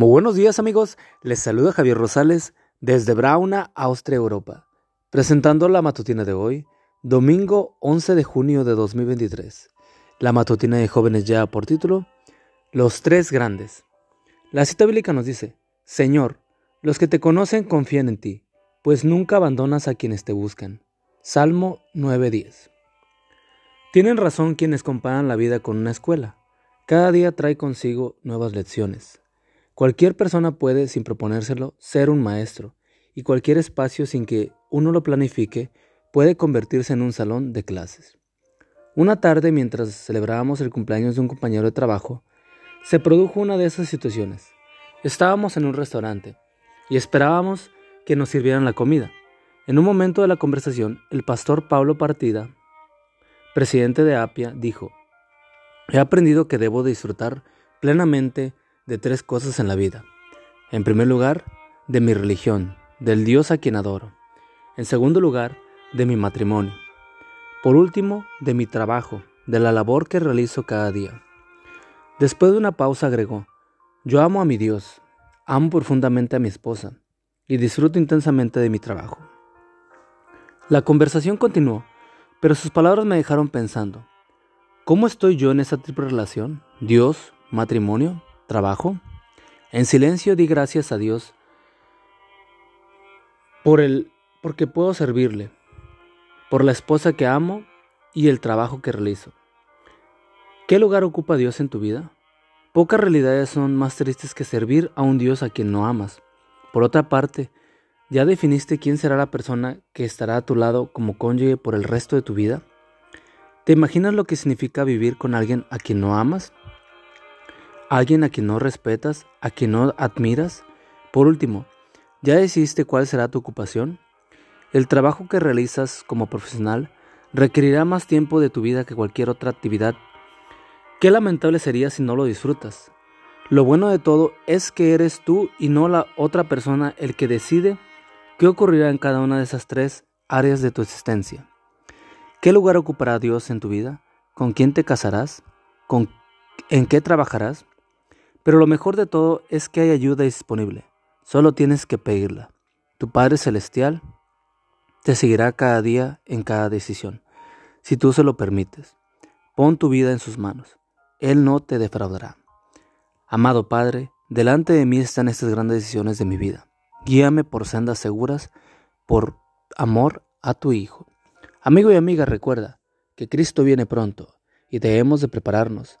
Muy buenos días amigos, les saluda Javier Rosales desde Brauna, Austria, Europa, presentando la matutina de hoy, domingo 11 de junio de 2023. La matutina de jóvenes ya por título, Los tres grandes. La cita bíblica nos dice, Señor, los que te conocen confían en ti, pues nunca abandonas a quienes te buscan. Salmo 9:10. Tienen razón quienes comparan la vida con una escuela. Cada día trae consigo nuevas lecciones. Cualquier persona puede, sin proponérselo, ser un maestro, y cualquier espacio sin que uno lo planifique puede convertirse en un salón de clases. Una tarde, mientras celebrábamos el cumpleaños de un compañero de trabajo, se produjo una de esas situaciones. Estábamos en un restaurante y esperábamos que nos sirvieran la comida. En un momento de la conversación, el pastor Pablo Partida, presidente de Apia, dijo, He aprendido que debo disfrutar plenamente de tres cosas en la vida. En primer lugar, de mi religión, del Dios a quien adoro. En segundo lugar, de mi matrimonio. Por último, de mi trabajo, de la labor que realizo cada día. Después de una pausa agregó, yo amo a mi Dios, amo profundamente a mi esposa y disfruto intensamente de mi trabajo. La conversación continuó, pero sus palabras me dejaron pensando, ¿cómo estoy yo en esa triple relación? ¿Dios, matrimonio trabajo. En silencio di gracias a Dios por el porque puedo servirle, por la esposa que amo y el trabajo que realizo. ¿Qué lugar ocupa Dios en tu vida? Pocas realidades son más tristes que servir a un Dios a quien no amas. Por otra parte, ¿ya definiste quién será la persona que estará a tu lado como cónyuge por el resto de tu vida? ¿Te imaginas lo que significa vivir con alguien a quien no amas? Alguien a quien no respetas, a quien no admiras? Por último, ¿ya decidiste cuál será tu ocupación? El trabajo que realizas como profesional requerirá más tiempo de tu vida que cualquier otra actividad. Qué lamentable sería si no lo disfrutas. Lo bueno de todo es que eres tú y no la otra persona el que decide qué ocurrirá en cada una de esas tres áreas de tu existencia. ¿Qué lugar ocupará Dios en tu vida? ¿Con quién te casarás? ¿Con ¿En qué trabajarás? Pero lo mejor de todo es que hay ayuda disponible. Solo tienes que pedirla. Tu Padre Celestial te seguirá cada día en cada decisión, si tú se lo permites. Pon tu vida en sus manos. Él no te defraudará. Amado Padre, delante de mí están estas grandes decisiones de mi vida. Guíame por sendas seguras, por amor a tu Hijo. Amigo y amiga, recuerda que Cristo viene pronto y debemos de prepararnos